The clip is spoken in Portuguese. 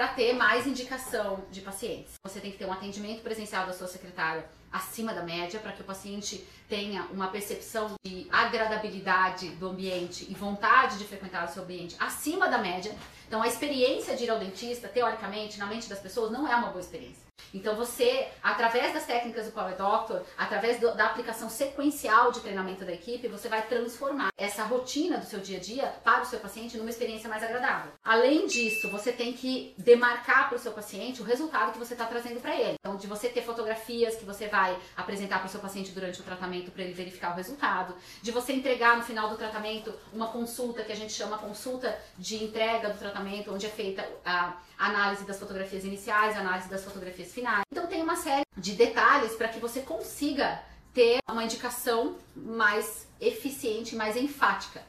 para ter mais indicação de pacientes. Você tem que ter um atendimento presencial da sua secretária acima da média para que o paciente tenha uma percepção de agradabilidade do ambiente e vontade de frequentar o seu ambiente acima da média. Então a experiência de ir ao dentista, teoricamente, na mente das pessoas não é uma boa experiência. Então você, através das técnicas do Power Doctor, através do, da aplicação sequencial de treinamento da equipe, você vai transformar essa rotina do seu dia a dia para o seu paciente numa experiência mais agradável. Além disso, você tem que demarcar para o seu paciente o resultado que você está trazendo para ele. Então, de você ter fotografias que você vai apresentar para o seu paciente durante o tratamento para ele verificar o resultado, de você entregar no final do tratamento uma consulta que a gente chama consulta de entrega do tratamento, onde é feita a análise das fotografias iniciais, análise das fotografias finais. Então tem uma série de detalhes para que você consiga ter uma indicação mais eficiente, mais enfática.